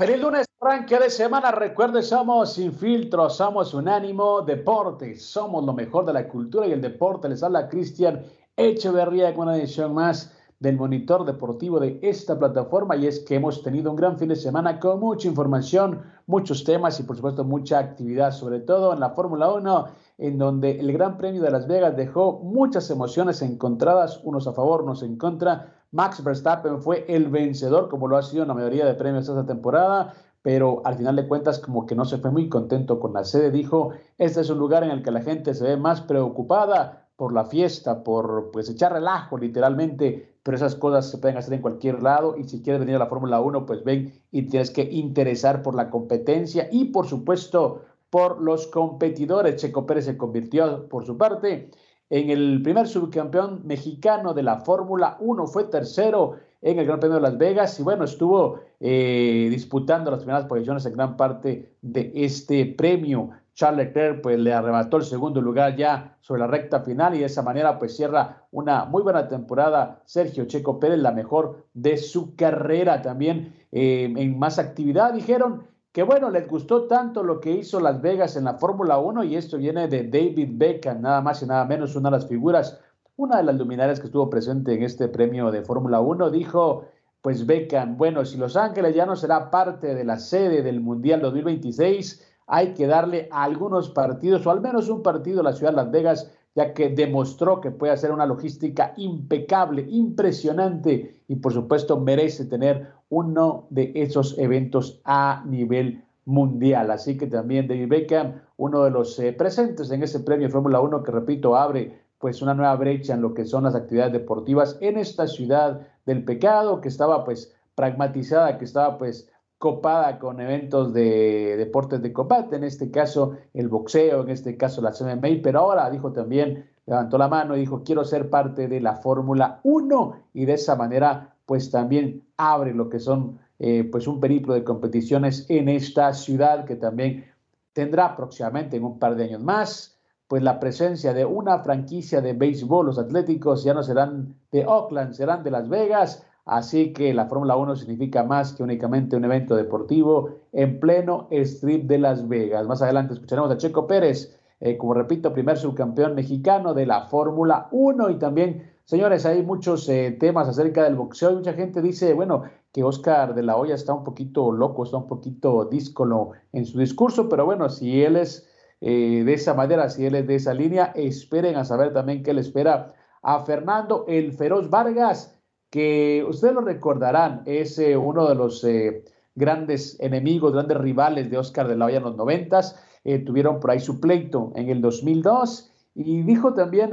Feliz lunes, arranque de semana. Recuerde, somos Sin Filtro, somos Unánimo Deportes, somos lo mejor de la cultura y el deporte. Les habla Cristian Echeverría con una edición más del monitor deportivo de esta plataforma y es que hemos tenido un gran fin de semana con mucha información, muchos temas y por supuesto mucha actividad, sobre todo en la Fórmula 1, en donde el Gran Premio de Las Vegas dejó muchas emociones encontradas, unos a favor, unos en contra Max Verstappen fue el vencedor, como lo ha sido en la mayoría de premios esta temporada, pero al final de cuentas como que no se fue muy contento con la sede. Dijo, este es un lugar en el que la gente se ve más preocupada por la fiesta, por pues echar relajo literalmente, pero esas cosas se pueden hacer en cualquier lado y si quieres venir a la Fórmula 1, pues ven y tienes que interesar por la competencia y por supuesto por los competidores. Checo Pérez se convirtió por su parte en el primer subcampeón mexicano de la Fórmula 1, fue tercero en el Gran Premio de Las Vegas y bueno, estuvo eh, disputando las primeras posiciones en gran parte de este premio. Charles Leclerc pues le arrebató el segundo lugar ya sobre la recta final y de esa manera pues cierra una muy buena temporada Sergio Checo Pérez, la mejor de su carrera también eh, en más actividad dijeron que bueno, les gustó tanto lo que hizo Las Vegas en la Fórmula 1 y esto viene de David Beckham, nada más y nada menos, una de las figuras, una de las luminarias que estuvo presente en este premio de Fórmula 1, dijo, pues Beckham, bueno, si Los Ángeles ya no será parte de la sede del Mundial 2026, hay que darle algunos partidos o al menos un partido a la ciudad de Las Vegas ya que demostró que puede hacer una logística impecable, impresionante y por supuesto merece tener uno de esos eventos a nivel mundial. Así que también David Beckham, uno de los eh, presentes en ese premio Fórmula 1 que repito abre pues una nueva brecha en lo que son las actividades deportivas en esta ciudad del pecado que estaba pues pragmatizada, que estaba pues copada con eventos de deportes de combate, en este caso el boxeo, en este caso la MMA, pero ahora dijo también, levantó la mano y dijo, quiero ser parte de la Fórmula 1 y de esa manera pues también abre lo que son eh, pues un periplo de competiciones en esta ciudad que también tendrá próximamente en un par de años más pues la presencia de una franquicia de béisbol, los Atléticos ya no serán de Oakland, serán de Las Vegas, Así que la Fórmula 1 significa más que únicamente un evento deportivo en pleno strip de Las Vegas. Más adelante escucharemos a Checo Pérez, eh, como repito, primer subcampeón mexicano de la Fórmula 1 y también, señores, hay muchos eh, temas acerca del boxeo y mucha gente dice, bueno, que Oscar de la Hoya está un poquito loco, está un poquito díscolo en su discurso, pero bueno, si él es eh, de esa manera, si él es de esa línea, esperen a saber también qué le espera a Fernando el Feroz Vargas que ustedes lo recordarán, es eh, uno de los eh, grandes enemigos, grandes rivales de Oscar de la Hoya en los noventas. Tuvieron por ahí su pleito en el 2002 y dijo también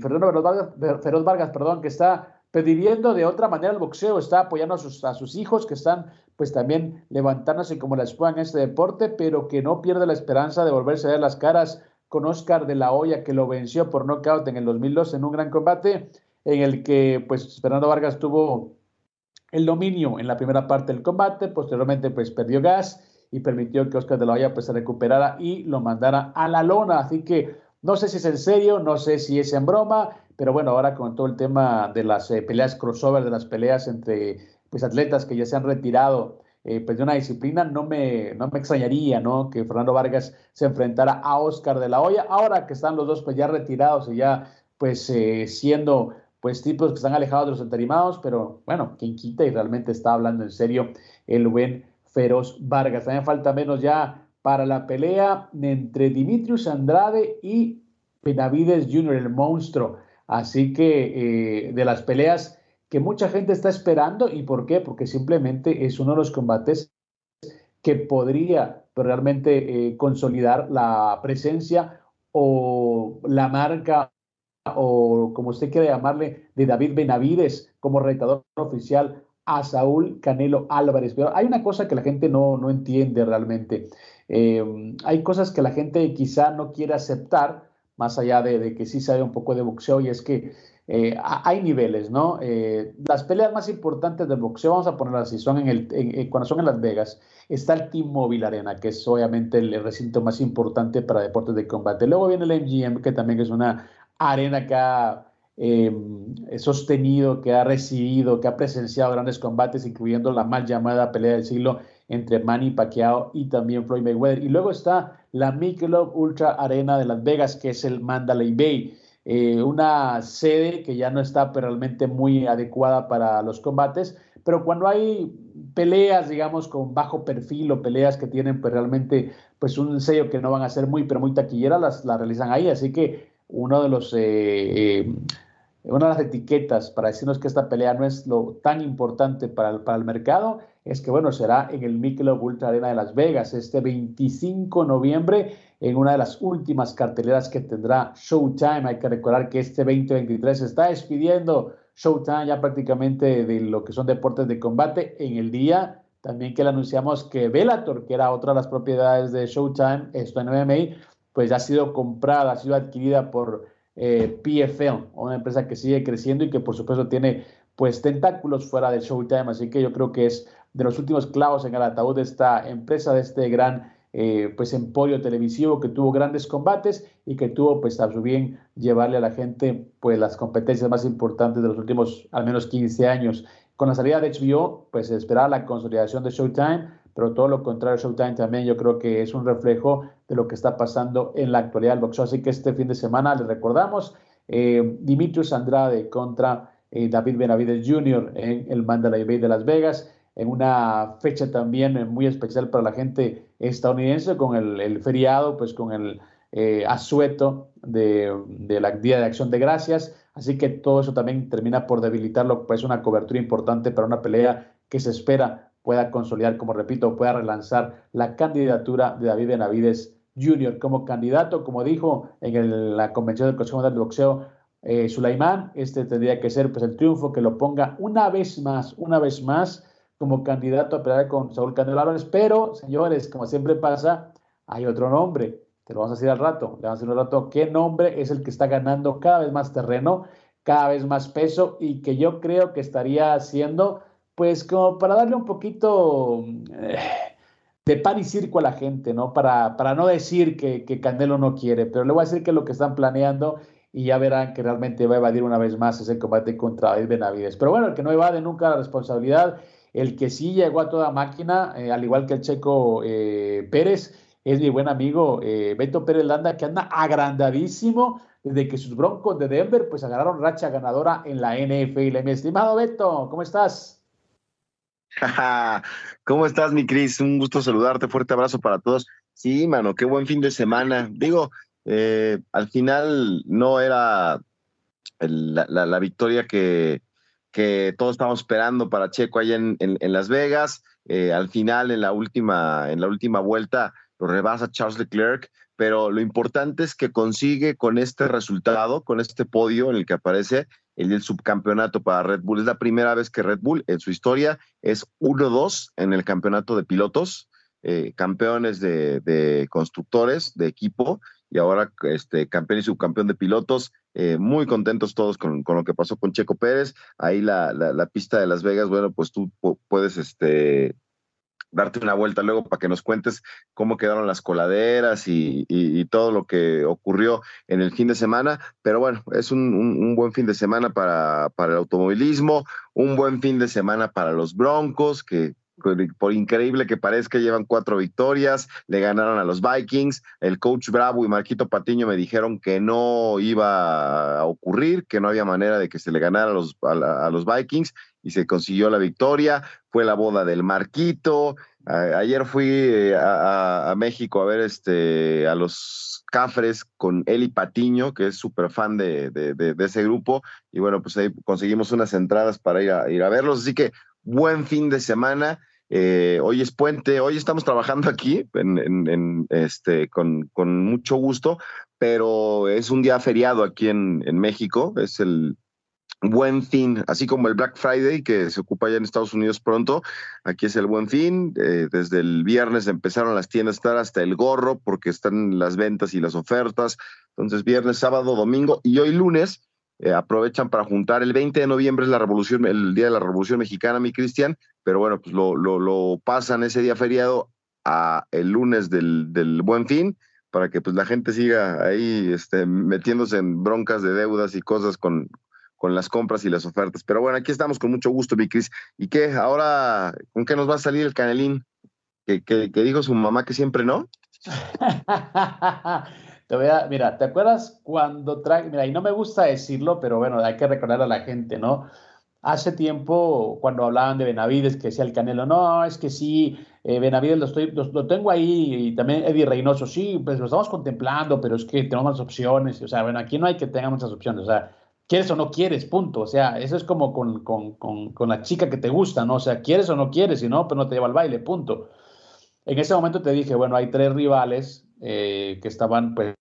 Fernando Feroz Vargas, perdón, que está pidiendo de otra manera el boxeo, está apoyando a sus, a sus hijos que están pues también levantándose como la espuma en este deporte, pero que no pierde la esperanza de volverse a ver las caras con Oscar de la Hoya, que lo venció por nocaut en el 2002 en un gran combate en el que pues Fernando Vargas tuvo el dominio en la primera parte del combate, posteriormente pues perdió gas y permitió que Oscar de la Hoya pues se recuperara y lo mandara a la lona, así que no sé si es en serio, no sé si es en broma, pero bueno, ahora con todo el tema de las eh, peleas crossover, de las peleas entre pues atletas que ya se han retirado eh, pues de una disciplina, no me, no me extrañaría, ¿no? Que Fernando Vargas se enfrentara a Oscar de la Hoya, ahora que están los dos pues ya retirados y ya pues eh, siendo pues tipos que están alejados de los entarimados, pero bueno, quien quita y realmente está hablando en serio el buen Feroz Vargas. También falta menos ya para la pelea entre Dimitrius Andrade y Benavides Jr., el monstruo. Así que eh, de las peleas que mucha gente está esperando, ¿y por qué? Porque simplemente es uno de los combates que podría realmente eh, consolidar la presencia o la marca o como usted quiere llamarle, de David Benavides como retador oficial a Saúl Canelo Álvarez. Pero hay una cosa que la gente no, no entiende realmente. Eh, hay cosas que la gente quizá no quiere aceptar, más allá de, que sí sabe un poco de boxeo, y es que eh, hay niveles, ¿no? Eh, las peleas más importantes del boxeo, vamos a ponerlas así, son en el, cuando son en Las Vegas, está el T-Mobile Arena, que es obviamente el recinto más importante para deportes de combate. Luego viene el MGM, que también es una arena que ha em, sostenido, que ha recibido, que ha presenciado grandes combates, incluyendo la mal llamada pelea del siglo entre Manny Pacquiao y también Floyd Mayweather. Y luego está la Michelob Ultra Arena de Las Vegas, que es el Mandalay Bay, eh, una sede que ya no está realmente muy adecuada para los combates, pero cuando hay peleas, digamos, con bajo perfil o peleas que tienen pues, realmente pues, un sello que no van a ser muy, pero muy taquilleras, las, las realizan ahí. Así que uno de los, eh, eh, una de las etiquetas para decirnos que esta pelea no es lo tan importante para el, para el mercado es que, bueno, será en el Michelob Ultra Arena de Las Vegas este 25 de noviembre en una de las últimas carteleras que tendrá Showtime. Hay que recordar que este 2023 se está despidiendo Showtime ya prácticamente de lo que son deportes de combate en el día. También que le anunciamos que Bellator, que era otra de las propiedades de Showtime, esto en MMA, pues ha sido comprada, ha sido adquirida por eh, PFL, una empresa que sigue creciendo y que por supuesto tiene pues tentáculos fuera del Showtime, así que yo creo que es de los últimos clavos en el ataúd de esta empresa, de este gran eh, pues emporio televisivo que tuvo grandes combates y que tuvo pues a su bien llevarle a la gente pues las competencias más importantes de los últimos al menos 15 años. Con la salida de HBO, pues esperaba la consolidación de Showtime, pero todo lo contrario, Showtime también yo creo que es un reflejo de lo que está pasando en la actualidad del boxeo. Así que este fin de semana les recordamos eh, Dimitrios Andrade contra eh, David Benavides Jr. en el Mandalay Bay de Las Vegas, en una fecha también muy especial para la gente estadounidense con el, feriado, pues con el eh, asueto de, la Día de Acción de Gracias. Así que todo eso también termina por debilitarlo, pues una cobertura importante para una pelea que se espera pueda consolidar, como repito, pueda relanzar la candidatura de David Benavides Jr. como candidato, como dijo en la convención del Consejo Mundial de Boxeo, eh, Sulaimán, este tendría que ser pues, el triunfo que lo ponga una vez más, una vez más como candidato a pelear con Saúl Canelo Álvarez, pero señores, como siempre pasa, hay otro nombre, te lo vamos a decir al rato, le vamos a decir al rato qué nombre es el que está ganando cada vez más terreno, cada vez más peso y que yo creo que estaría haciendo pues como para darle un poquito eh, de pan y circo a la gente, ¿no? Para, para no decir que, que, no quiere, pero le voy a decir que es lo que están planeando y ya verán que realmente va a evadir una vez más ese combate contra David Benavides. Pero bueno, el que no evade nunca la responsabilidad, el que sí llegó a toda máquina, eh, al igual que el checo eh, Pérez, es mi buen amigo Beto Pérez Landa, que anda agrandadísimo desde que sus broncos de Denver pues agarraron racha ganadora en la NFL. Mi estimado Beto, ¿cómo estás? ¿Cómo estás, mi Cris? Un gusto saludarte, fuerte abrazo para todos. Sí, mano, qué buen fin de semana. Digo, eh, al final no era la, victoria que, todos estábamos esperando para Checo allá en, Las Vegas. Eh, al final, en la última, en la última vuelta, lo rebasa Charles Leclerc, pero lo importante es que consigue con este resultado, con este podio en el que aparece, el del subcampeonato para Red Bull. Es la primera vez que Red Bull en su historia es 1-2 en el campeonato de pilotos, eh, campeones de, constructores, de equipo, y ahora este, campeón y subcampeón de pilotos. Eh, muy contentos todos con, lo que pasó con Checo Pérez. Ahí la, la, pista de Las Vegas, bueno, pues tú puedes este, darte una vuelta luego para que nos cuentes cómo quedaron las coladeras y, todo lo que ocurrió en el fin de semana. Pero bueno, es un, buen fin de semana para, para, el automovilismo, un buen fin de semana para los Broncos, que por increíble que parezca, llevan cuatro victorias, le ganaron a los Vikings. El coach Bravo y Marquito Patiño me dijeron que no iba a ocurrir, que no había manera de que se le ganara a los, a los Vikings y se consiguió la victoria. Fue la boda del Marquito. ayer fui eh, a, México a ver este, a los Cafres con Eli Patiño, que es súper fan de, de, ese grupo. Y bueno, pues ahí conseguimos unas entradas para ir a, ir a verlos. Así que buen fin de semana. Eh, hoy es puente, hoy estamos trabajando aquí en, este, con, mucho gusto, pero es un día feriado aquí en, México, es el buen fin, así como el Black Friday que se ocupa ya en Estados Unidos pronto, aquí es el buen fin, eh, desde el viernes empezaron las tiendas a estar hasta el gorro porque están las ventas y las ofertas, entonces viernes, sábado, domingo y hoy lunes eh, aprovechan para juntar. El 20 de noviembre es la revolución, el día de la Revolución Mexicana, mi Cristian, pero bueno, pues lo, lo, pasan ese día feriado a el lunes del, del, Buen Fin para que pues la gente siga ahí este, metiéndose en broncas de deudas y cosas con, con las compras y las ofertas. Pero bueno, aquí estamos con mucho gusto, mi Cris. ¿Y qué? Ahora, ¿con qué nos va a salir el canelín? Que, que, que dijo su mamá que siempre no. Te voy mira, ¿te acuerdas cuando trae, mira, y no me gusta decirlo, pero bueno, hay que recordar a la gente, ¿no? Hace tiempo, cuando hablaban de Benavides, que decía el Canelo, no, es que sí, eh, Benavides lo, estoy, lo, tengo ahí, y también Eddie Reynoso, sí, pues lo estamos contemplando, pero es que tenemos más opciones, o sea, bueno, aquí no hay que tener muchas opciones, o sea, quieres o no quieres, punto, o sea, eso es como con, con, con, con la chica que te gusta, ¿no? O sea, quieres o no quieres, si no, pues no te lleva al baile, punto. En ese momento te dije, bueno, hay tres rivales eh, que estaban, pues,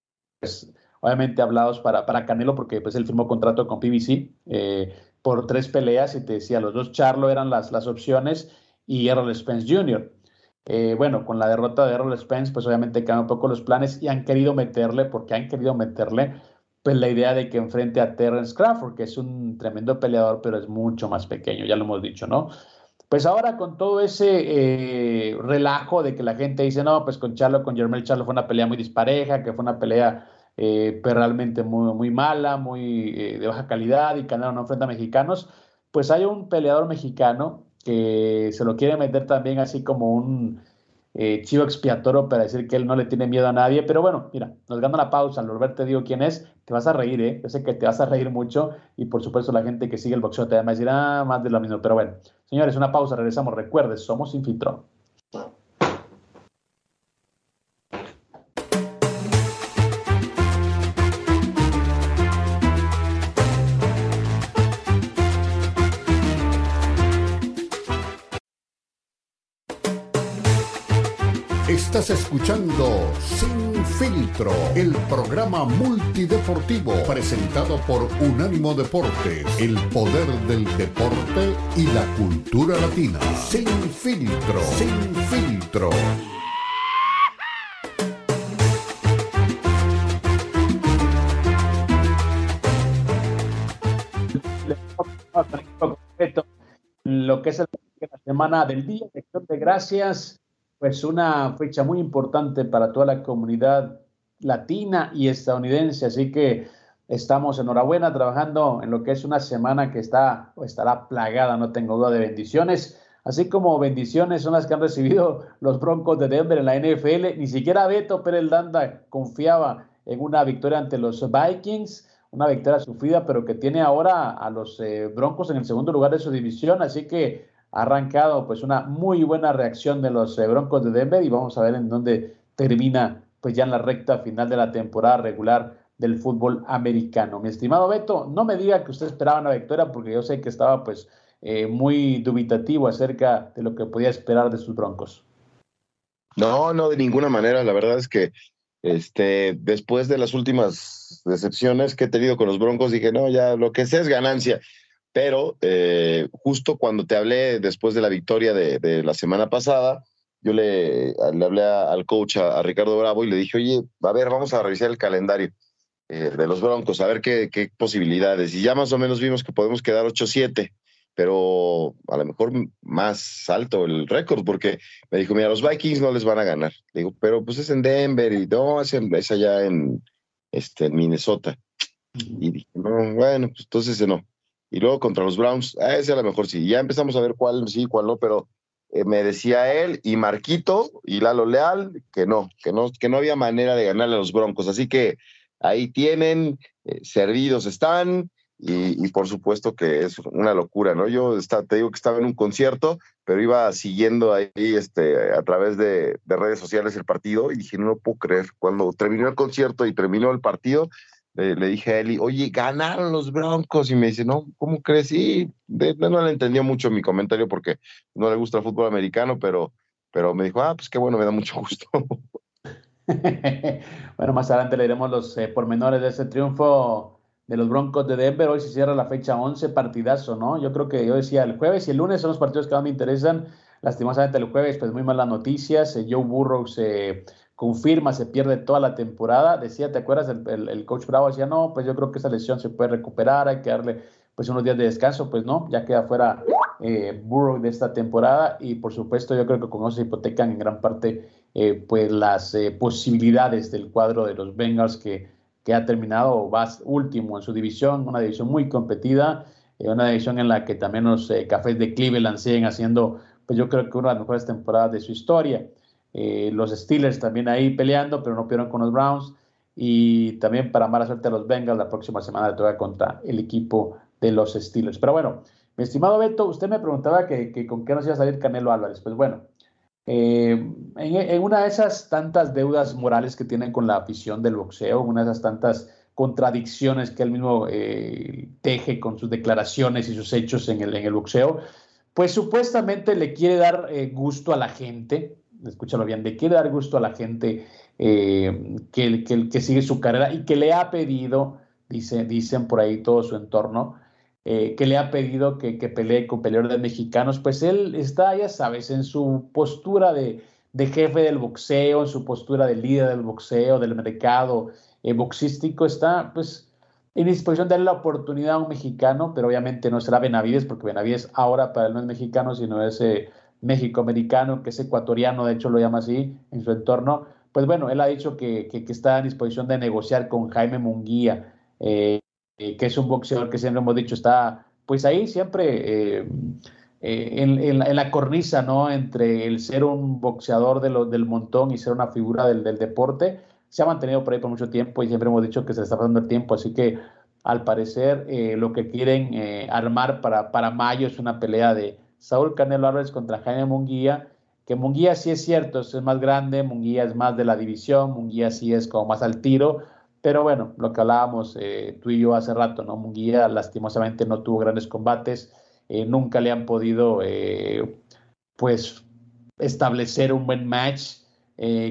obviamente hablados para, para Canelo, porque pues él firmó contrato con PBC eh, por tres peleas y te decía, los dos Charlo eran las, las opciones y Errol Spence Jr. Eh, bueno, con la derrota de Errol Spence, pues obviamente cambian un poco los planes y han querido meterle, porque han querido meterle, pues la idea de que enfrente a Terrence Crawford, que es un tremendo peleador, pero es mucho más pequeño, ya lo hemos dicho, ¿no? Pues ahora con todo ese eh, relajo de que la gente dice, no, pues con Charlo, con Jermel Charlo fue una pelea muy dispareja, que fue una pelea eh, pues realmente muy, muy mala, muy eh, de baja calidad y Canelo no enfrenta a mexicanos, pues hay un peleador mexicano que se lo quiere meter también así como un chivo expiatorio para decir que él no le tiene miedo a nadie, pero bueno, mira, nos gana la pausa, volver te digo quién es, te vas a reír, ¿eh? yo sé que te vas a reír mucho y por supuesto la gente que sigue el boxeo te va a decir, ah, más de lo mismo, pero bueno, Señores, una pausa, regresamos. Recuerde, somos Infiltrón. Estás escuchando Sin Filtro, el programa multideportivo presentado por Unánimo Deportes, el poder del deporte y la cultura latina. Sin Filtro, Sin Filtro. Lo que es la semana del día, de gracias pues una fecha muy importante para toda la comunidad latina y estadounidense, así que estamos enhorabuena trabajando en lo que es una semana que está o estará plagada, no tengo duda de bendiciones, así como bendiciones son las que han recibido los Broncos de Denver en la NFL, ni siquiera Beto Pérez Landa confiaba en una victoria ante los Vikings, una victoria sufrida, pero que tiene ahora a los eh, Broncos en el segundo lugar de su división, así que arrancado pues una muy buena reacción de los eh, Broncos de Denver y vamos a ver en dónde termina pues ya en la recta final de la temporada regular del fútbol americano. Mi estimado Beto, no me diga que usted esperaba una victoria porque yo sé que estaba pues eh, muy dubitativo acerca de lo que podía esperar de sus Broncos. No, no, de ninguna manera. La verdad es que este, después de las últimas decepciones que he tenido con los Broncos, dije, no, ya lo que sé es ganancia pero eh, justo cuando te hablé después de la victoria de, la semana pasada, yo le, le hablé al coach, a, Ricardo Bravo, y le dije, oye, a ver, vamos a revisar el calendario eh, de los Broncos, a ver qué, qué, posibilidades. Y ya más o menos vimos que podemos quedar 8-7, pero a lo mejor más alto el récord, porque me dijo, mira, los Vikings no les van a ganar. Le digo, pero pues es en Denver y no, es, es allá en, este, en Minnesota. Y dije, no, bueno, pues entonces no y luego contra los Browns, a ese a lo mejor sí. Ya empezamos a ver cuál sí, cuál no, pero eh, me decía él y Marquito y Lalo Leal que no, que no, que no había manera de ganarle a los Broncos. Así que ahí tienen, eh, servidos están. Y, por supuesto que es una locura, ¿no? Yo está, te digo que estaba en un concierto, pero iba siguiendo ahí este, a través de, redes sociales el partido y dije, no puedo creer. Cuando terminó el concierto y terminó el partido, le, dije a Eli, oye, ganaron los Broncos. Y me dice, no, ¿cómo crees? Y no le entendió mucho mi comentario porque no le gusta el fútbol americano, pero, pero me dijo, ah, pues qué bueno, me da mucho gusto. bueno, más adelante le diremos los eh, pormenores de ese triunfo de los Broncos de Denver. Hoy se cierra la fecha 11, partidazo, ¿no? Yo creo que yo decía el jueves y el lunes son los partidos que más me interesan. Lastimosamente el jueves, pues muy malas noticias. Eh, Joe Burrow confirma, se pierde toda la temporada. Decía, ¿te acuerdas? El, coach Bravo decía, no, pues yo creo que esa lesión se puede recuperar, hay que darle pues unos días de descanso. Pues no, ya queda fuera eh, de esta temporada y por supuesto yo creo que con eso se hipotecan en gran parte eh, pues las eh, posibilidades del cuadro de los Bengals que, que ha terminado va último en su división, una división muy competida, una división en la que también los cafés de Cleveland siguen haciendo pues yo creo que una de las mejores temporadas de su historia. Los Steelers también ahí peleando, pero no pudieron con los Browns. Y también para mala suerte a los Bengals, la próxima semana toca contra el equipo de los Steelers. Pero bueno, mi estimado Beto, usted me preguntaba que, con qué nos iba a salir Canelo Álvarez. Pues bueno, eh, en, una de esas tantas deudas morales que tienen con la afición del boxeo, una de esas tantas contradicciones que él mismo eh, teje con sus declaraciones y sus hechos en el, en el boxeo, pues supuestamente le quiere dar eh, gusto a la gente, escúchalo bien, le quiere dar gusto a la gente que, que, que, sigue su carrera y que le ha pedido, dice, dicen por ahí todo su entorno, eh, que le ha pedido que, pelee con peleadores mexicanos, pues él está, ya sabes, en su postura de, jefe del boxeo, en su postura de líder del boxeo, del mercado eh, boxístico, está pues en disposición de darle la oportunidad a un mexicano, pero obviamente no será Benavides, porque Benavides ahora para él no es mexicano, sino es eh, México-americano, que es ecuatoriano, de hecho lo llama así en su entorno. Pues bueno, él ha dicho que, está en disposición de negociar con Jaime Munguía. Eh, eh, que es un boxeador que siempre hemos dicho está pues ahí siempre eh, eh, en, la, cornisa, ¿no? Entre el ser un boxeador de del montón y ser una figura del, deporte, se ha mantenido por ahí por mucho tiempo y siempre hemos dicho que se está pasando el tiempo, así que al parecer lo que quieren armar para, para mayo es una pelea de Saúl Canelo Álvarez contra Jaime Munguía, que Munguía sí es cierto, es más grande, Munguía es más de la división, Munguía sí es como más al tiro, pero bueno, lo que hablábamos eh, tú y yo hace rato, ¿no? Munguía lastimosamente no tuvo grandes combates, eh, nunca le han podido, eh, pues, establecer un buen match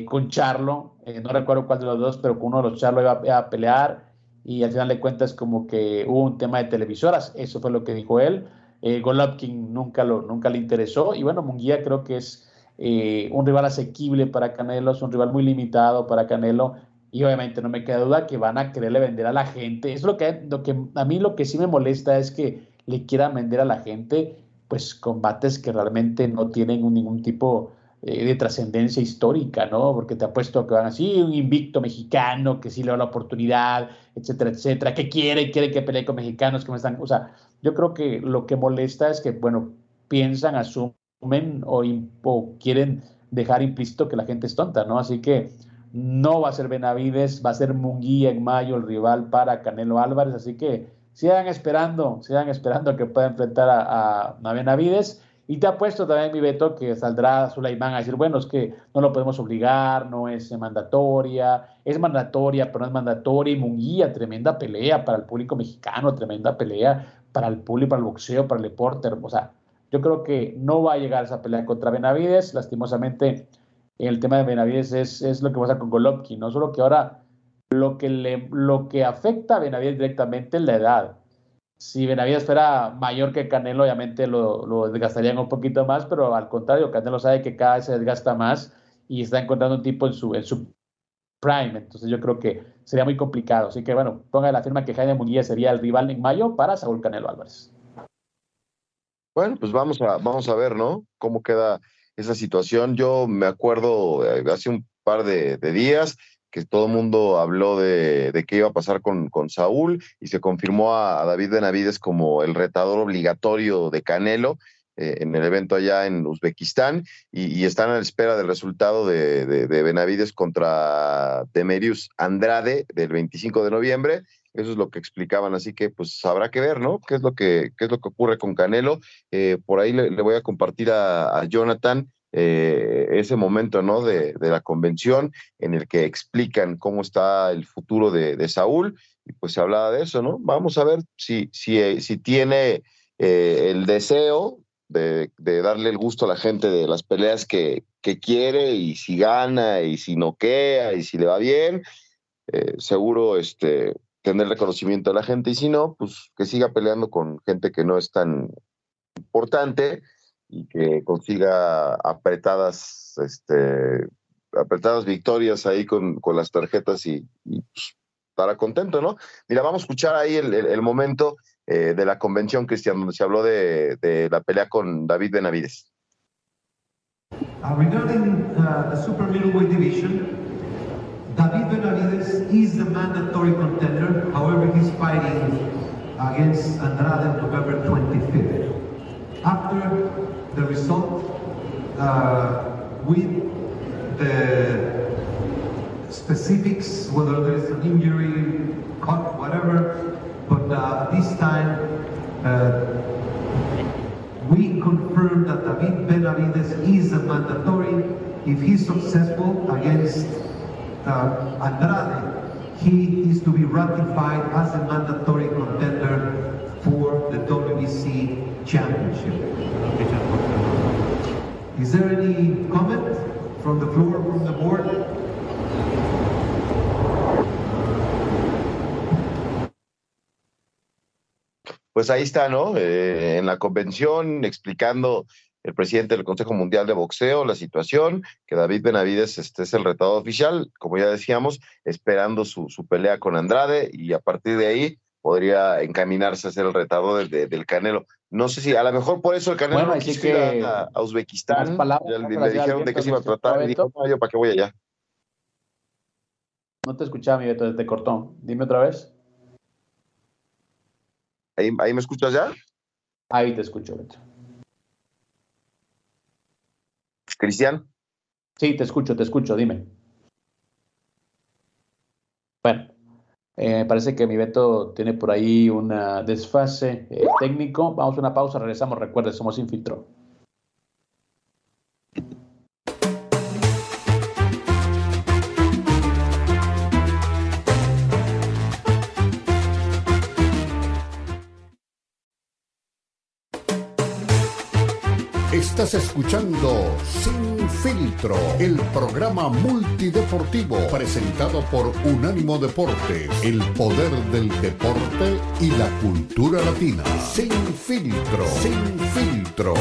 con Charlo. no recuerdo cuál de los dos, pero con uno de los Charlo iba, a pelear y al final de cuentas como que hubo un tema de televisoras, eso fue lo que dijo él. Golovkin nunca, lo, nunca le interesó y bueno, Munguía creo que es un rival asequible para Canelo, es un rival muy limitado para Canelo y obviamente no me queda duda que van a quererle vender a la gente. Es lo que, lo que a mí lo que sí me molesta es que le quieran vender a la gente pues combates que realmente no tienen ningún tipo eh, de trascendencia histórica, ¿no? Porque te apuesto que van así, un invicto mexicano que sí le da la oportunidad, etcétera, etcétera, que quiere, quiere que pelee con mexicanos que me están, o sea, yo creo que lo que molesta es que, bueno, piensan, asumen o, quieren dejar implícito que la gente es tonta, ¿no? Así que no va a ser Benavides, va a ser Munguía en mayo el rival para Canelo Álvarez, así que sigan esperando, sigan esperando que pueda enfrentar a, Benavides. Y te apuesto también, mi Beto, que saldrá Sulaimán a decir, bueno, es que no lo podemos obligar, no es mandatoria, es mandatoria, pero no es mandatoria. Y Munguía, tremenda pelea para el público mexicano, tremenda pelea para el público, para el boxeo, para el deporte. O sea, yo creo que no va a llegar esa pelea contra Benavides. Lastimosamente, el tema de Benavides es, lo que pasa con Golovkin, no solo que ahora lo que, le, lo que afecta a Benavides directamente es la edad. Si Benavides fuera mayor que Canelo, obviamente lo, lo desgastarían un poquito más, pero al contrario, Canelo sabe que cada vez se desgasta más y está encontrando un tipo en su, en su prime, entonces yo creo que sería muy complicado. Así que bueno, ponga la firma que Jaime Munguía sería el rival en mayo para Saúl Canelo Álvarez. Bueno, pues vamos a, vamos a ver, ¿no? Cómo queda esa situación. Yo me acuerdo eh, hace un par de, días que todo el mundo habló de, de, qué iba a pasar con, con Saúl y se confirmó a, David Benavides como el retador obligatorio de Canelo. eh, en el evento allá en Uzbekistán y, están a la espera del resultado de, de, Benavides contra Demerius Andrade del 25 de noviembre. Eso es lo que explicaban, así que pues habrá que ver, ¿no? ¿Qué es lo que, qué es lo que ocurre con Canelo? Eh, por ahí le, voy a compartir a, Jonathan eh, ese momento, ¿no? De, de, la convención en el que explican cómo está el futuro de, de, Saúl y pues se hablaba de eso, ¿no? Vamos a ver si, si, si tiene el deseo de, darle el gusto a la gente de las peleas que, quiere y si gana y si noquea y si le va bien, eh, seguro este, tener reconocimiento a la gente y si no, pues que siga peleando con gente que no es tan importante y que consiga apretadas, este, apretadas victorias ahí con, las tarjetas y, pues, estará contento, ¿no? Mira, vamos a escuchar ahí el momento eh, de la convención, Cristian, donde se habló de, de la pelea con David Benavides. Uh, regarding uh, the super middleweight division, David Benavides is the mandatory contender. However, he's fighting against Andrade on November 25th. After the result, uh, with the specifics, whether there is an injury, cut, whatever, but uh, this time uh, we confirm that David Benavides is a mandatory. If he's successful against uh, Andrade, he is to be ratified as a mandatory contender for the WBC championship. Is there any comment from the floor, from the board? pues ahí está, ¿no? Eh, en la convención explicando el presidente del Consejo Mundial de Boxeo la situación, que David Benavides este es el retador oficial, como ya decíamos, esperando su, pelea con Andrade y a partir de ahí podría encaminarse a ser el retador del Canelo. No sé si a lo mejor por eso el Canelo bueno, quiso que a, Uzbekistán. le, dijeron de qué se iba a tratar y dijo, no, yo para qué voy allá. No te escuchaba, mi Beto, desde cortón. Dime otra vez. ¿Ahí, me escuchas ya? Ahí te escucho, Beto. Cristian. Sí, te escucho, te escucho, dime. Bueno, eh, parece que mi Beto tiene por ahí un desfase eh, técnico. Vamos a una pausa, regresamos. Recuerde, somos Infiltro. Estás escuchando Sin Filtro, el programa multideportivo presentado por Unánimo Deportes, el poder del deporte y la cultura latina. Sin Filtro, Sin Filtro.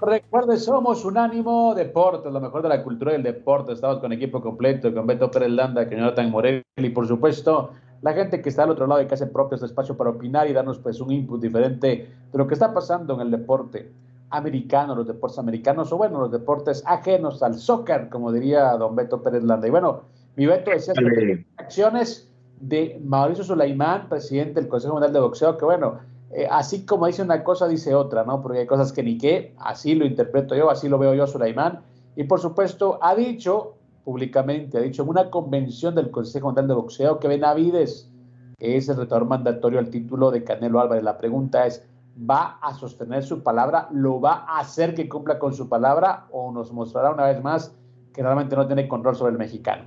Recuerde, somos Unánimo Deportes, lo mejor de la cultura y el deporte. Estamos con equipo completo, con Beto Pérez Landa, con Jonathan Morel y por supuesto la gente que está al otro lado y que hace propio este espacio para opinar y darnos pues un input diferente de lo que está pasando en el deporte americano, los deportes americanos o bueno, los deportes ajenos al soccer, como diría don Beto Pérez Landa. Y bueno, mi Beto decía sobre acciones de Mauricio Sulaimán, presidente del Consejo Mundial de Boxeo, que bueno, eh, así como dice una cosa, dice otra, ¿no? Porque hay cosas que ni qué, así lo interpreto yo, así lo veo yo Sulaimán. Y por supuesto, ha dicho públicamente, ha dicho en una convención del Consejo Mundial de Boxeo que Benavides es el retador mandatorio al título de Canelo Álvarez. La pregunta es, ¿va a sostener su palabra? ¿Lo va a hacer que cumpla con su palabra? ¿O nos mostrará una vez más que realmente no tiene control sobre el mexicano?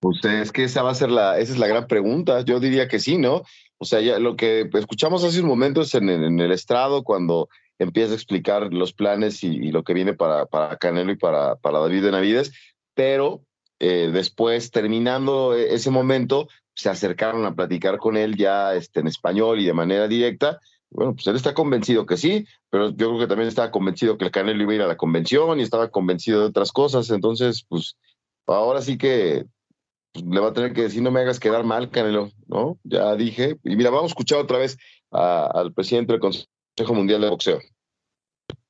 Pues es que esa va a ser la, esa es la gran pregunta. Yo diría que sí, ¿no? O sea, ya lo que escuchamos hace un momento es en, el estrado cuando empieza a explicar los planes y, lo que viene para, para Canelo y para, para David Benavides, pero eh, después, terminando e, ese momento, se acercaron a platicar con él ya este, en español y de manera directa. Bueno, pues él está convencido que sí, pero yo creo que también estaba convencido que el Canelo iba a ir a la convención y estaba convencido de otras cosas. Entonces, pues ahora sí que pues, le va a tener que decir, no me hagas quedar mal, Canelo, ¿no? Ya dije. Y mira, vamos a escuchar otra vez al presidente del Consejo Mundial de Boxeo.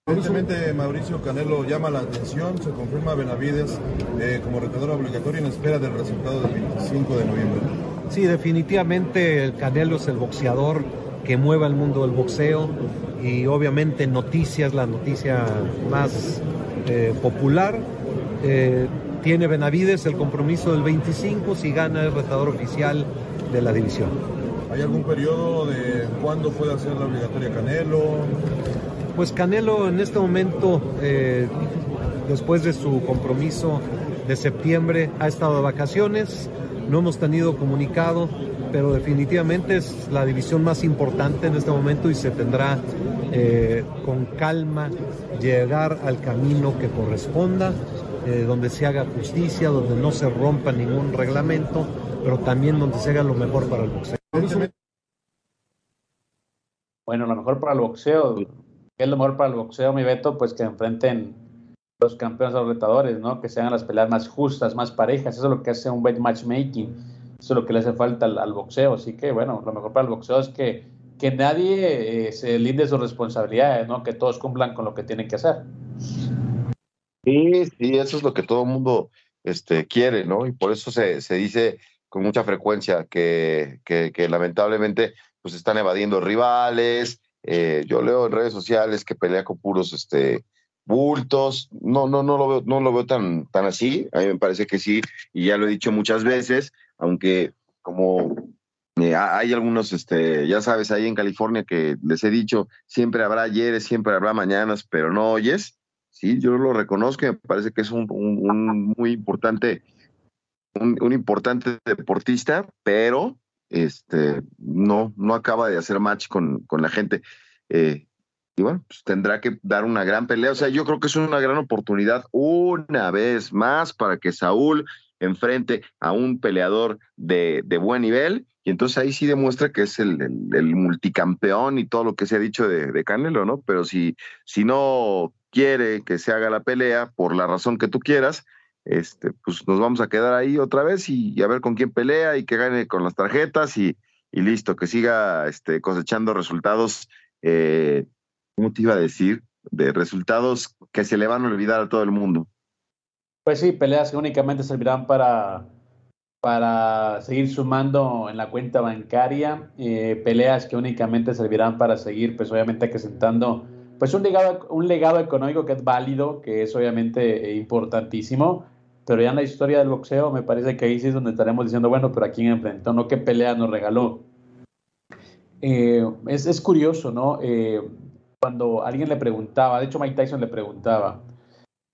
Evidentemente Mauricio Canelo llama la atención, se confirma Benavides eh, como retador obligatorio en espera del resultado del 25 de noviembre. Sí, definitivamente el Canelo es el boxeador que mueva el mundo del boxeo y obviamente noticias, la noticia más eh, popular. Eh, tiene Benavides el compromiso del 25 si gana el retador oficial de la división. ¿Hay algún periodo de cuándo puede hacer la obligatoria Canelo? Pues Canelo en este momento, eh, después de su compromiso de septiembre, ha estado de vacaciones, no hemos tenido comunicado, pero definitivamente es la división más importante en este momento y se tendrá eh, con calma llegar al camino que corresponda, eh, donde se haga justicia, donde no se rompa ningún reglamento, pero también donde se haga lo mejor para el boxeo. Bueno, lo mejor para el boxeo, ¿qué es lo mejor para el boxeo, mi Beto? Pues que enfrenten los campeones a los retadores, ¿no? Que sean las peleas más justas, más parejas. Eso es lo que hace un buen matchmaking. Eso es lo que le hace falta al, boxeo. Así que, bueno, lo mejor para el boxeo es que, que nadie eh, se linde sus responsabilidades, ¿no? Que todos cumplan con lo que tienen que hacer. Sí, sí, eso es lo que todo el mundo este, quiere, ¿no? Y por eso se, se dice con mucha frecuencia que, que, que lamentablemente pues están evadiendo rivales. Eh, yo leo en redes sociales que pelea con puros este, bultos. No, no, no lo veo, no lo veo tan, tan así. A mí me parece que sí, y ya lo he dicho muchas veces, aunque como eh, hay algunos, este, ya sabes, ahí en California que les he dicho, siempre habrá ayeres, siempre habrá mañanas, pero no oyes. Sí, yo lo reconozco, me parece que es un, un, muy importante, un, un, importante deportista, pero este, no, no acaba de hacer match con, con la gente. Eh, y bueno, pues tendrá que dar una gran pelea. O sea, yo creo que es una gran oportunidad una vez más para que Saúl enfrente a un peleador de, de buen nivel. Y entonces ahí sí demuestra que es el, el, multicampeón y todo lo que se ha dicho de, de, Canelo, ¿no? Pero si, si no quiere que se haga la pelea por la razón que tú quieras, este, pues nos vamos a quedar ahí otra vez y, a ver con quién pelea y que gane con las tarjetas y, listo, que siga este, cosechando resultados eh, ¿cómo te iba a decir? De resultados que se le van a olvidar a todo el mundo. Pues sí, peleas que únicamente servirán para, para seguir sumando en la cuenta bancaria, eh, peleas que únicamente servirán para seguir, pues obviamente acrecentando pues un legado, un legado económico que es válido, que es obviamente eh, importantísimo, pero ya en la historia del boxeo me parece que ahí sí es donde estaremos diciendo, bueno, pero a quién enfrentó, ¿no? ¿Qué pelea nos regaló? Eh, es, es, curioso, ¿no? Eh, cuando alguien le preguntaba, de hecho Mike Tyson le preguntaba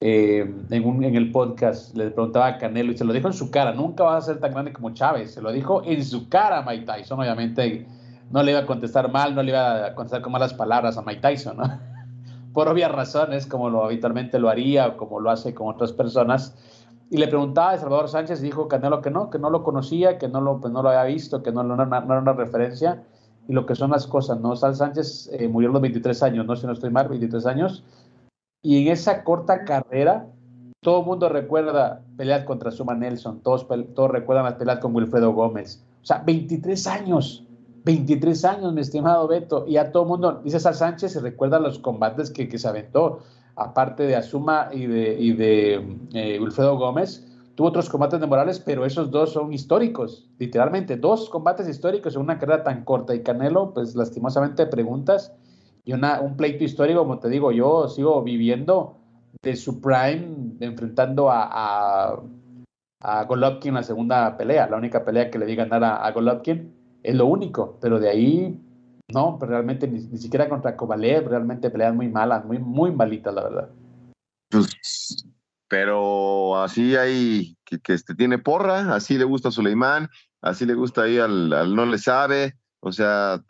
eh, en, un, en el podcast, le preguntaba a Canelo y se lo dijo en su cara, nunca vas a ser tan grande como Chávez, se lo dijo en su cara Mike Tyson, obviamente no le iba a contestar mal, no le iba a contestar con malas palabras a Mike Tyson, ¿no? por obvias razones, como lo habitualmente lo haría o como lo hace con otras personas. Y le preguntaba a Salvador Sánchez y dijo Canelo que no, que no lo conocía, que no lo, pues no lo había visto, que no, no, no, era una referencia y lo que son las cosas, ¿no? Sal Sánchez eh, murió a los 23 años, ¿no? Si no estoy mal, 23 años. Y en esa corta carrera, todo el mundo recuerda pelear contra Suma Nelson, todos, todos recuerdan las peleas con Wilfredo Gómez. O sea, 23 años, 23 años, mi estimado Beto. Y a todo el mundo, dice Sal Sánchez, se recuerda los combates que, que se aventó, aparte de Azuma y de, y eh, Wilfredo Gómez Tuvo otros combates memorables, pero esos dos son históricos, literalmente, dos combates históricos en una carrera tan corta. Y Canelo, pues lastimosamente preguntas y una, un pleito histórico, como te digo, yo sigo viviendo de su prime enfrentando a, a, a Golovkin en la segunda pelea. La única pelea que le di ganar a, a Golovkin es lo único, pero de ahí no, pero realmente ni, ni, siquiera contra Kovalev, realmente peleas muy malas, muy, muy malitas, la verdad. Pues pero así hay que, que este, tiene porra, así le gusta a Suleimán, así le gusta ahí al, al no le sabe, o sea,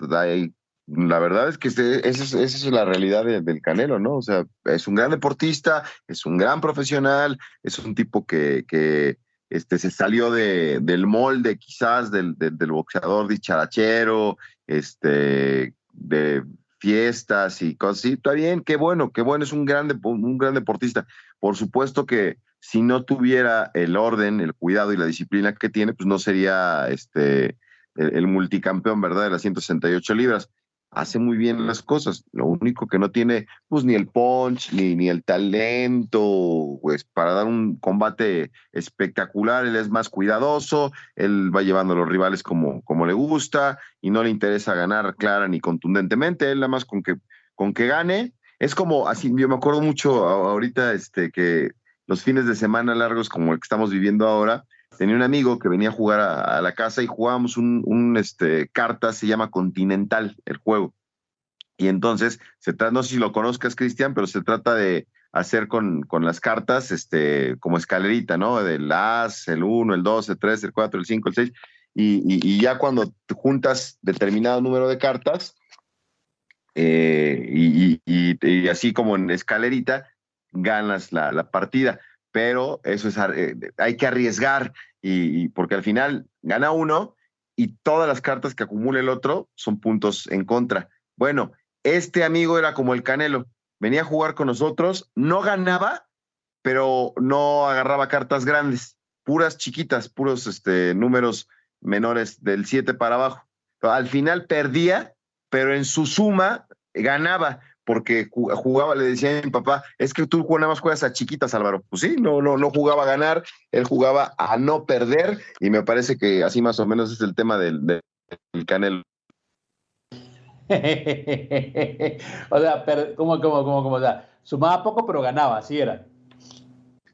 la verdad es que este, esa, es, esa es la realidad de, del Canelo, ¿no? O sea, es un gran deportista, es un gran profesional, es un tipo que, que este, se salió de, del molde quizás del, del, boxeador dicharachero, este, de fiestas y cosas así. Está bien, qué bueno, qué bueno, es un gran, un gran deportista. Por supuesto que si no tuviera el orden, el cuidado y la disciplina que tiene, pues no sería este el, el multicampeón, ¿verdad? De las 168 libras. Hace muy bien las cosas. Lo único que no tiene, pues, ni el punch, ni, ni el talento, pues, para dar un combate espectacular. Él es más cuidadoso, él va llevando a los rivales como, como le gusta y no le interesa ganar clara ni contundentemente. Él nada más con que, con que gane. Es como, así, yo me acuerdo mucho ahorita, este, que los fines de semana largos como el que estamos viviendo ahora, tenía un amigo que venía a jugar a, la casa y jugábamos un, este, carta, se llama Continental, el juego. Y entonces, se trata, no sé si lo conozcas, Cristian, pero se trata de hacer con, con, las cartas este, como escalerita, ¿no? Del as, el 1, el 2, el 3, el 4, el 5, el 6. Y, y, ya cuando juntas determinado número de cartas, eh, y, y, así como en escalerita, ganas la, la partida. Pero eso es, eh, hay que arriesgar y, porque al final gana uno y todas las cartas que acumula el otro son puntos en contra. Bueno, este amigo era como el Canelo, venía a jugar con nosotros, no ganaba, pero no agarraba cartas grandes, puras chiquitas, puros este, números menores del 7 para abajo. Al final perdía, pero en su suma ganaba porque jugaba, le decía a mi papá, es que tú nada más juegas a chiquitas, Álvaro. Pues sí, no, no, no jugaba a ganar, él jugaba a no perder, y me parece que así más o menos es el tema del, del Canelo. o sea, ¿cómo, cómo, cómo, cómo? O sea, sumaba poco, pero ganaba, así era.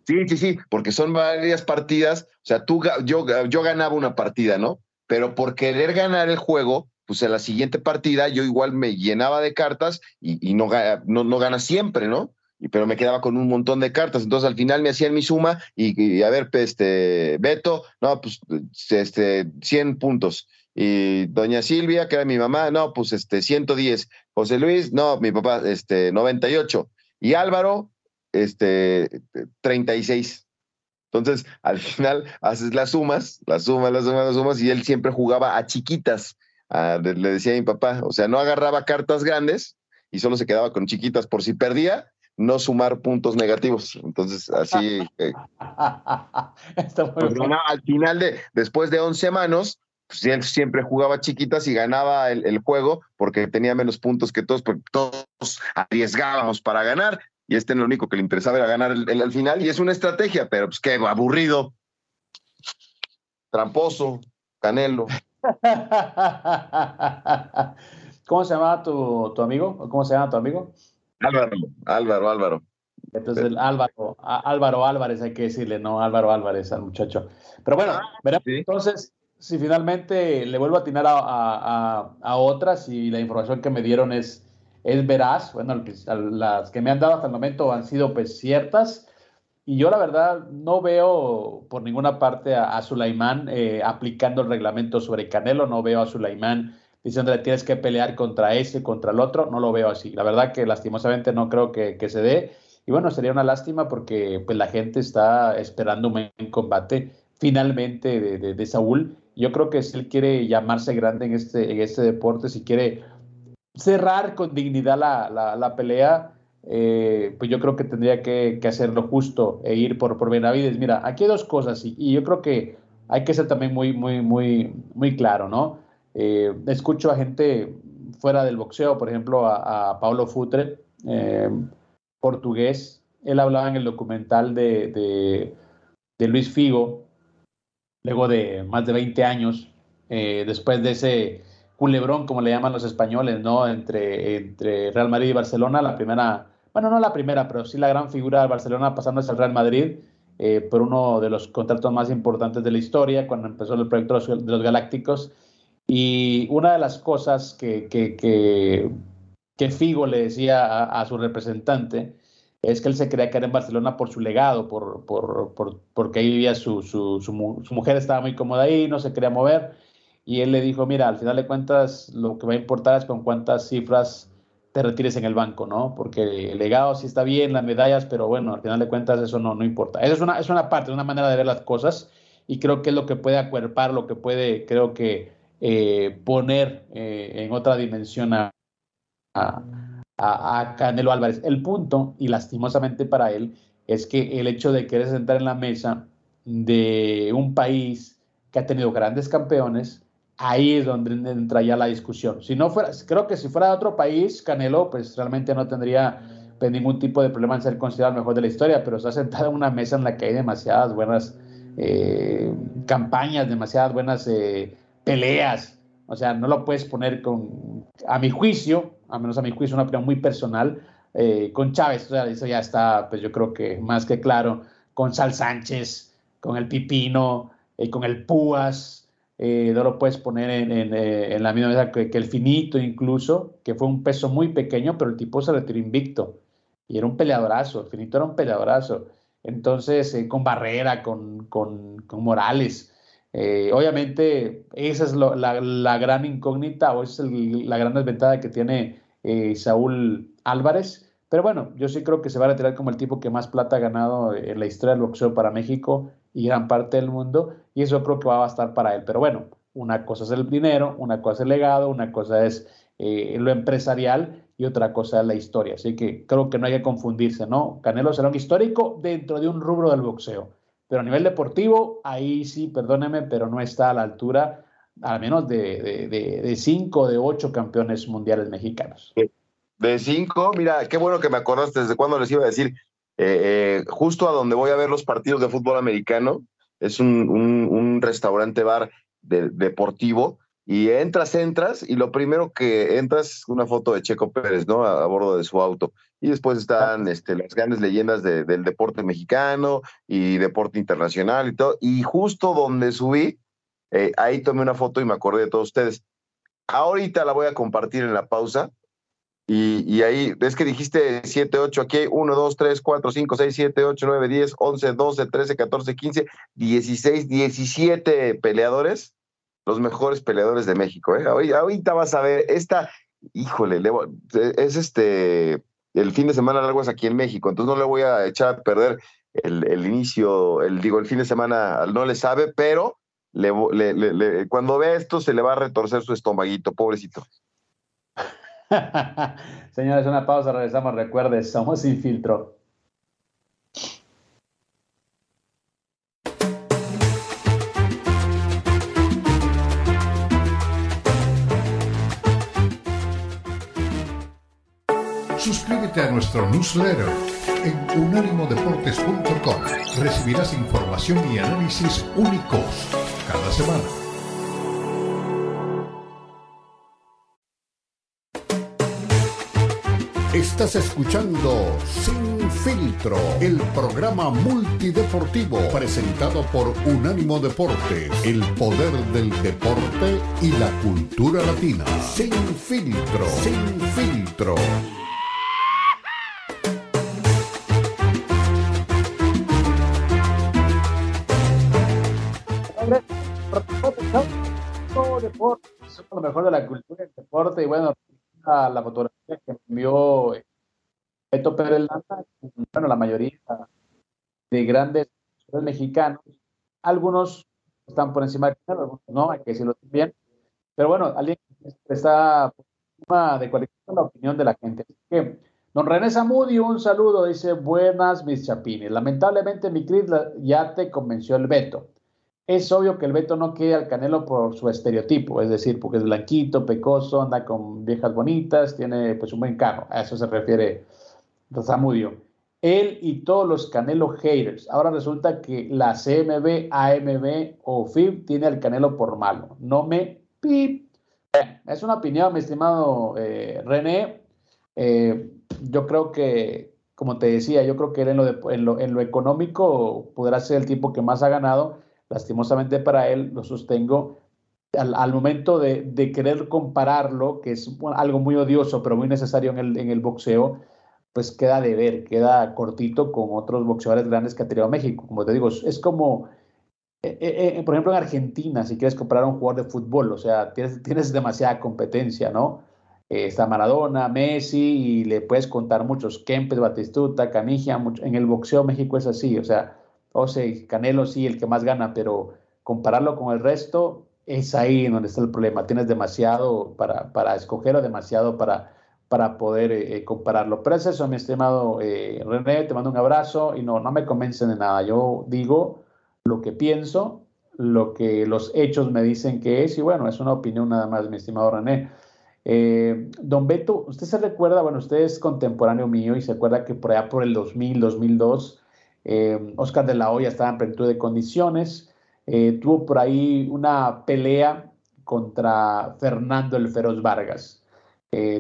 Sí, sí, sí, porque son varias partidas. O sea, tú, yo, yo ganaba una partida, ¿no? Pero por querer ganar el juego, pues en la siguiente partida yo igual me llenaba de cartas y, no, no, no gana siempre, ¿no? Y, pero me quedaba con un montón de cartas. Entonces al final me hacían mi suma y, a ver, este, Beto, no, pues este, 100 puntos. Y doña Silvia, que era mi mamá, no, pues este, 110. José Luis, no, mi papá, este, 98. Y Álvaro, este, 36. Entonces, al final haces las sumas, las sumas, las sumas, las sumas, y él siempre jugaba a chiquitas le decía a mi papá, o sea, no agarraba cartas grandes y solo se quedaba con chiquitas por si perdía, no sumar puntos negativos. Entonces, así... Eh, pues, al final, de, después de 11 manos, pues, él siempre jugaba chiquitas y ganaba el, juego porque tenía menos puntos que todos, porque todos arriesgábamos para ganar y este lo único que le interesaba era ganar el, al final y es una estrategia, pero pues qué aburrido, tramposo, canelo. ¿Cómo se llama tu, amigo? ¿Cómo se llama tu amigo? Álvaro, Álvaro, Álvaro. Entonces, Álvaro, Álvaro Álvarez, hay que decirle, no Álvaro Álvarez al muchacho. Pero bueno, ah, entonces, si finalmente le vuelvo a atinar a, otras y la información que me dieron es, es veraz, bueno, las que me han dado hasta el momento han sido pues ciertas, y yo la verdad no veo por ninguna parte a, a Sulaimán eh, aplicando el reglamento sobre Canelo, no veo a Sulaimán diciéndole tienes que pelear contra ese, contra el otro, no lo veo así. La verdad que lastimosamente no creo que, se dé. Y bueno, sería una lástima porque pues, la gente está esperando un combate finalmente de, de, Saúl. Yo creo que si él quiere llamarse grande en este, en este deporte, si quiere cerrar con dignidad la, la, la pelea, eh, pues yo creo que tendría que, hacerlo justo e ir por, por Benavides. Mira, aquí hay dos cosas y, yo creo que hay que ser también muy, muy, muy, muy claro, ¿no? Eh, escucho a gente fuera del boxeo, por ejemplo, a, Paulo Futre, eh, portugués. Él hablaba en el documental de, Luis Figo, luego de más de 20 años, después de ese culebrón, como le llaman los españoles, ¿no? Entre Real Madrid y Barcelona, la primera bueno, no la primera, pero sí la gran figura de Barcelona pasándose al Real Madrid eh, por uno de los contratos más importantes de la historia, cuando empezó el proyecto de los Galácticos. Y una de las cosas que, que, que, Figo le decía a, su representante es que él se quería quedar en Barcelona por su legado, por, por, por porque ahí vivía su, su, su, mujer, estaba muy cómoda ahí, no se quería mover. Y él le dijo, mira, al final de cuentas, lo que va a importar es con cuántas cifras te retires en el banco, ¿no? Porque el legado sí está bien, las medallas, pero bueno, al final de cuentas eso no, no importa. Esa es una, es una parte, una manera de ver las cosas y creo que es lo que puede acuerpar, lo que puede, creo que, eh, poner eh, en otra dimensión a, a, Canelo Álvarez. El punto, y lastimosamente para él, es que el hecho de querer sentar en la mesa de un país que ha tenido grandes campeones, ahí es donde entra ya la discusión. Si no fuera, creo que si fuera de otro país, Canelo, pues realmente no tendría pues, ningún tipo de problema en ser considerado el mejor de la historia, pero está sentado en una mesa en la que hay demasiadas buenas eh, campañas, demasiadas buenas eh, peleas. O sea, no lo puedes poner con, a mi juicio, a menos a mi juicio, una opinión muy personal, eh, con Chávez. O sea, eso ya está, pues yo creo que más que claro, con Sal Sánchez, con el Pipino, con el Púas, eh, no lo puedes poner en, eh, la misma mesa que, el finito incluso, que fue un peso muy pequeño, pero el tipo se retiró invicto y era un peleadorazo, el finito era un peleadorazo. Entonces, eh, con Barrera, con, Morales. obviamente, esa es la, gran incógnita o esa es la gran desventaja que tiene Saúl Álvarez. Pero bueno, yo sí creo que se va a retirar como el tipo que más plata ha ganado en la historia del boxeo para México y gran parte del mundo, y eso creo que va a bastar para él. Pero bueno, una cosa es el dinero, una cosa es el legado, una cosa es eh, lo empresarial y otra cosa es la historia. Así que creo que no hay que confundirse, ¿no? Canelo será un histórico dentro de un rubro del boxeo, pero a nivel deportivo, ahí sí, perdóneme, pero no está a la altura al menos de, de, cinco de ocho campeones mundiales mexicanos. De cinco, mira, qué bueno que me acordaste desde cuando les iba a decir, eh, eh, justo a donde voy a ver los partidos de fútbol americano, es un, restaurante bar deportivo, y entras, entras, y lo primero que entras es una foto de Checo Pérez, ¿no? A, bordo de su auto. Y después están este, las grandes leyendas del deporte mexicano y deporte internacional y todo. Y justo donde subí, eh, ahí tomé una foto y me acordé de todos ustedes. Ahorita la voy a compartir en la pausa y, ahí, es que dijiste 7, 8, aquí 1, 2, 3, 4, 5, 6, 7, 8, 9, 10, 11, 12, 13, 14, 15, 16, 17 peleadores, los mejores peleadores de México. ¿eh? Ahorita vas a ver, esta, híjole, es este, el fin de semana largo es aquí en México, entonces no le voy a echar a perder el, el inicio, el, digo, el fin de semana no le sabe, pero le, le, cuando ve esto se le va a retorcer su estomaguito, pobrecito. Señores, una pausa, regresamos. Recuerde, somos sin filtro. Suscríbete a nuestro newsletter en unánimodeportes.com. Recibirás información y análisis únicos cada semana. Estás escuchando Sin Filtro, el programa multideportivo presentado por Unánimo Deportes, el poder del deporte y la cultura latina. Sin Filtro, Sin Filtro. Deporte, lo mejor de la cultura y el deporte y bueno, la fotografía que envió Beto Pérez Landa, bueno, la mayoría de grandes mexicanos, algunos están por encima algunos no, hay que decirlo bien, pero bueno, alguien está por encima de cualquier la opinión de la gente. Así que, don René Zamudio, un saludo, dice, buenas mis chapines, lamentablemente mi Cris ya te convenció el veto. Es obvio que el Beto no quiere al Canelo por su estereotipo, es decir, porque es blanquito, pecoso, anda con viejas bonitas, tiene pues un buen carro, a eso se refiere Zamudio. Él y todos los Canelo haters. Ahora resulta que la CMB, AMB o FIB tiene al Canelo por malo. No me pip. es una opinión, mi estimado eh, René. Eh, yo creo que, como te decía, yo creo que él en lo, en, lo, en lo económico podrá ser el tipo que más ha ganado lastimosamente para él, lo sostengo, al, momento de, querer compararlo, que es algo muy odioso, pero muy necesario en el, en el boxeo, pues queda de ver, queda cortito con otros boxeadores grandes que ha tenido México. Como te digo, es como, eh, eh, eh, por ejemplo, en Argentina, si quieres comparar a un jugador de fútbol, o sea, tienes, tienes demasiada competencia, ¿no? está Maradona, Messi, y le puedes contar muchos, Kempes, Batistuta, Canigia, en el boxeo México es así, o sea, o sea, Canelo sí, el que más gana, pero compararlo con el resto es ahí donde está el problema. Tienes demasiado para, para escoger o demasiado para, para poder eh, eh, compararlo. Pero es eso, mi estimado eh, René, te mando un abrazo y no, no me convencen de nada. Yo digo lo que pienso, lo que los hechos me dicen que es, y bueno, es una opinión nada más, mi estimado René. Eh, don Beto, usted se recuerda, bueno, usted es contemporáneo mío y se acuerda que por allá por el 2000, 2002, eh, Oscar de la Hoya estaba en plenitud de condiciones, eh, tuvo por ahí una pelea contra Fernando el Feroz Vargas,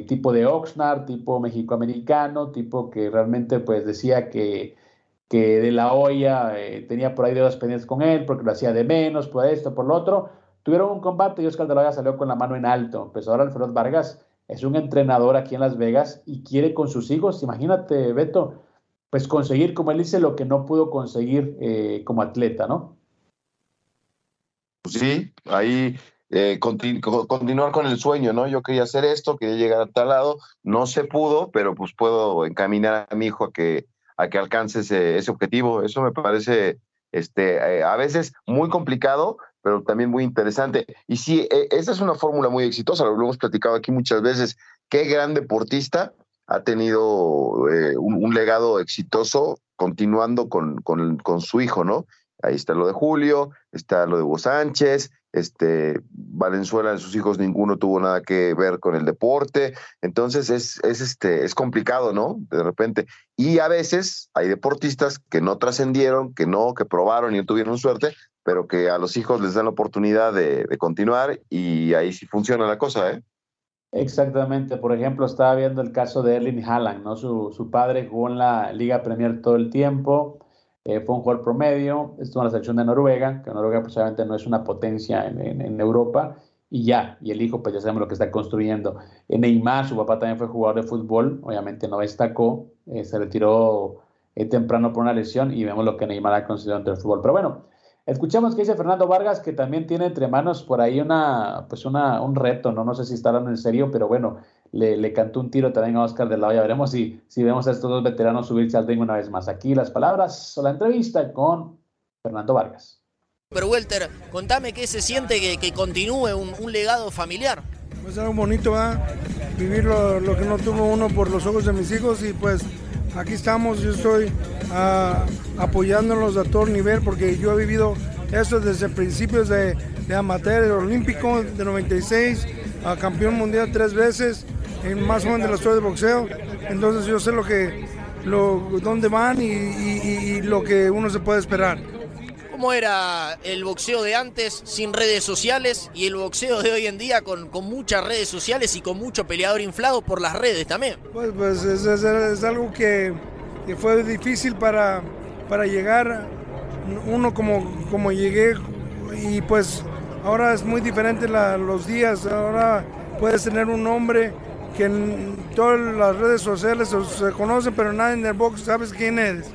tipo de Oxnard, tipo mexicoamericano, tipo que realmente pues decía que, que de la Hoya tenía por ahí deudas pendientes con él porque lo hacía de menos, por esto, por lo otro. Tuvieron un combate y Oscar de la Hoya salió con la mano en alto. Pues ahora Alfredo Vargas es un entrenador aquí en Las Vegas y quiere con sus hijos, imagínate, Beto, pues conseguir, como él dice, lo que no pudo conseguir eh, como atleta, ¿no? Pues sí, ahí eh, continuar con el sueño, ¿no? Yo quería hacer esto, quería llegar a tal lado, no se pudo, pero pues puedo encaminar a mi hijo a que, a que alcance ese, objetivo. Eso me parece este, eh, a veces muy complicado, pero también muy interesante. Y sí, e, esa es una fórmula muy exitosa, lo hemos platicado aquí muchas veces. Qué gran deportista ha tenido eh, un, legado exitoso continuando con, con, su hijo, ¿no? Ahí está lo de Julio, está lo de Hugo Sánchez, este, Valenzuela en sus hijos ninguno tuvo nada que ver con el deporte, entonces es, es, este, es complicado, ¿no? De repente. Y a veces hay deportistas que no trascendieron, que no, que probaron y no tuvieron suerte, pero que a los hijos les dan la oportunidad de, continuar y ahí sí funciona la cosa, ¿eh? Exactamente. Por ejemplo, estaba viendo el caso de Erling Haaland, ¿no? Su, su padre jugó en la Liga Premier todo el tiempo, eh, fue un jugador promedio, estuvo en la selección de Noruega, que Noruega pues obviamente no es una potencia en, en, Europa, y ya, y el hijo pues ya sabemos lo que está construyendo. En Neymar, su papá también fue jugador de fútbol, obviamente no destacó, eh, se retiró eh, temprano por una lesión y vemos lo que Neymar ha conseguido entre el fútbol. Pero bueno, escuchamos que dice Fernando Vargas que también tiene entre manos por ahí una, pues una, un reto, ¿no? No sé si está hablando en serio, pero bueno, le, cantó un tiro también a Oscar de la Hoya. Veremos si, si vemos a estos dos veteranos subirse al ring una vez más. Aquí las palabras o la entrevista con Fernando Vargas. Pero Welter, contame qué se siente que, continúe un, legado familiar. Pues algo bonito, ¿va? Vivir lo, que no tuvo uno por los ojos de mis hijos y pues aquí estamos, yo estoy uh, apoyándolos a todo nivel porque yo he vivido eso desde principios de, amateur, olímpico de 96, a campeón mundial tres veces más o menos de la historia de boxeo. Entonces yo sé lo que, lo, dónde van y, lo que uno se puede esperar. ¿Cómo era el boxeo de antes sin redes sociales y el boxeo de hoy en día con, con muchas redes sociales y con mucho peleador inflado por las redes también? Pues, pues es, algo que, fue difícil para, para llegar, uno como, como llegué y pues ahora es muy diferente los días, ahora puedes tener un nombre que en todas las redes sociales se conocen, pero nadie en el box sabes quién eres.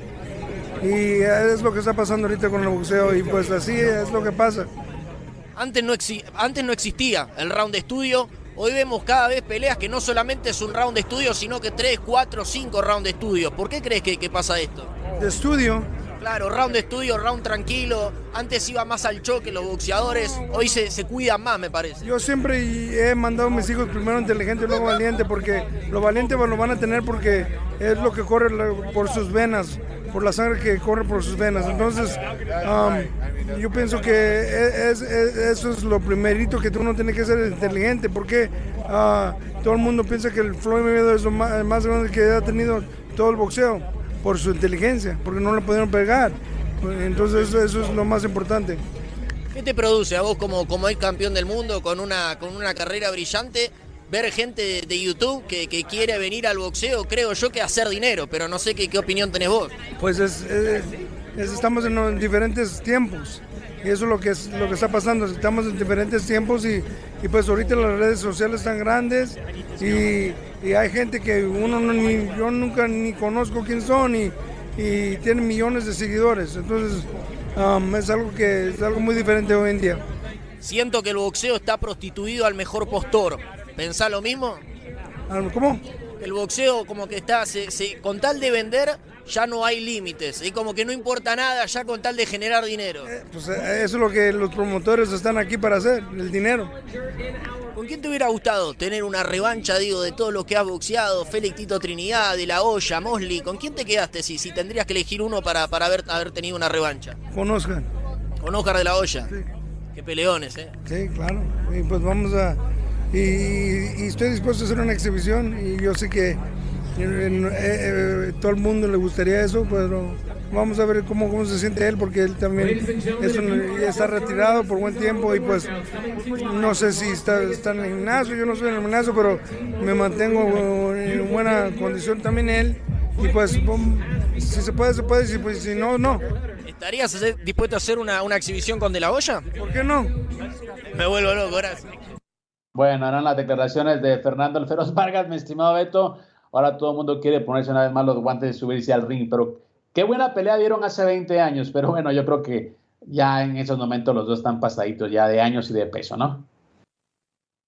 Y es lo que está pasando ahorita con el boxeo y pues así es lo que pasa. Antes no, antes no existía el round de estudio, hoy vemos cada vez peleas que no solamente es un round de estudio, sino que 3, 4, 5 round de estudio. ¿Por qué crees que, que pasa esto? De estudio, Claro, round de estudio, round tranquilo. Antes iba más al choque los boxeadores, hoy se, se cuidan más, me parece. Yo siempre he mandado a mis hijos primero inteligente y luego valiente, porque lo valiente lo van a tener porque es lo que corre por sus venas, por la sangre que corre por sus venas. Entonces, um, yo pienso que e, es, eso es lo primerito que uno tiene que ser inteligente, porque uh, todo el mundo piensa que el Floyd Mayweather es lo más, más grande que ha tenido todo el boxeo por su inteligencia, porque no le pudieron pegar. Entonces eso, es lo más importante. ¿Qué te produce a vos como, como ex campeón del mundo, con una, con una carrera brillante, ver gente de, YouTube que, quiere venir al boxeo? Creo yo que hacer dinero, pero no sé qué, qué opinión tenés vos. Pues es, estamos en diferentes tiempos. Y eso es lo que, es, lo que está pasando. Estamos en diferentes tiempos y, y pues ahorita las redes sociales están grandes y, y hay gente que uno ni, yo nunca ni conozco quién son y, y tienen millones de seguidores. Entonces um, es algo que es algo muy diferente hoy en día. Siento que el boxeo está prostituido al mejor postor. ¿Pensás lo mismo? ¿Cómo? El boxeo como que está, se, con tal de vender, ya no hay límites. Y como que no importa nada ya con tal de generar dinero. Eh, pues eh, eso es lo que los promotores están aquí para hacer, el dinero. ¿Con quién te hubiera gustado tener una revancha, digo, de todo lo que has boxeado? Félix Tito Trinidad, De La Hoya, Mosley. ¿Con quién te quedaste si, si tendrías que elegir uno para, para haber, haber tenido una revancha? Con Oscar. Con Oscar de la Hoya. Qué peleones, ¿eh? Sí, claro. Y pues vamos a. Y, estoy dispuesto a hacer una exhibición y yo sé que eh, eh, todo el mundo le gustaría eso, pero vamos a ver cómo, cómo se siente él, porque él también ya está retirado por buen tiempo y pues no sé si está, está en el gimnasio, yo no soy en el gimnasio, pero me mantengo en buena condición también él y pues si se puede, se puede, si, pues, si no, no. ¿Estarías dispuesto a hacer una, una exhibición con De La Hoya? ¿Por qué no? Me vuelvo loco, gracias. Bueno, eran las declaraciones de Fernando Alferos Vargas, mi estimado Beto. Ahora todo el mundo quiere ponerse una vez más los guantes y subirse al ring, pero qué buena pelea dieron hace 20 años, pero bueno, yo creo que ya en esos momentos los dos están pasaditos ya de años y de peso, ¿no?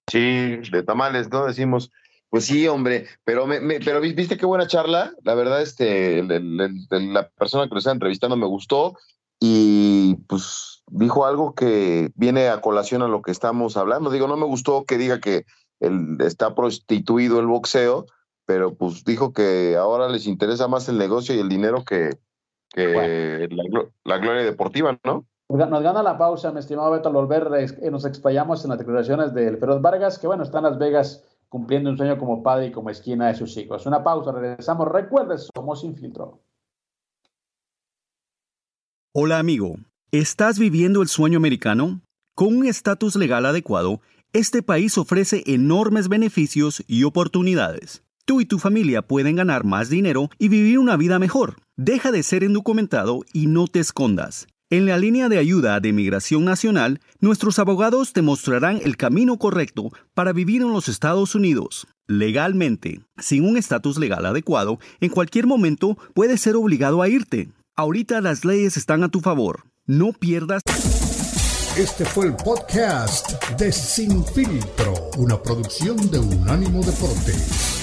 Sí, de tamales, ¿no? Decimos, pues sí, hombre, pero me, pero viste qué buena charla. La verdad, este, la persona que lo está entrevistando me gustó y pues dijo algo que viene a colación a lo que estamos hablando. Digo, no me gustó que diga que el, está prostituido el boxeo, pero pues dijo que ahora les interesa más el negocio y el dinero que, que la, gloria deportiva, ¿no? Nos gana la pausa, mi estimado Beto, al volver eh, nos explayamos en las declaraciones del Feroz Vargas, que bueno, está en Las Vegas cumpliendo un sueño como padre y como esquina de sus hijos. Una pausa, regresamos. Recuerde, somos Sin Filtro. Hola amigo, ¿estás viviendo el sueño americano? Con un estatus legal adecuado, este país ofrece enormes beneficios y oportunidades. Tú y tu familia pueden ganar más dinero y vivir una vida mejor. Deja de ser indocumentado y no te escondas. En la línea de ayuda de Migración Nacional, nuestros abogados te mostrarán el camino correcto para vivir en los Estados Unidos. Legalmente, sin un estatus legal adecuado, en cualquier momento puedes ser obligado a irte. Ahorita las leyes están a tu favor. No pierdas. Este fue el podcast de Sin Filtro, una producción de Unánimo Deportes.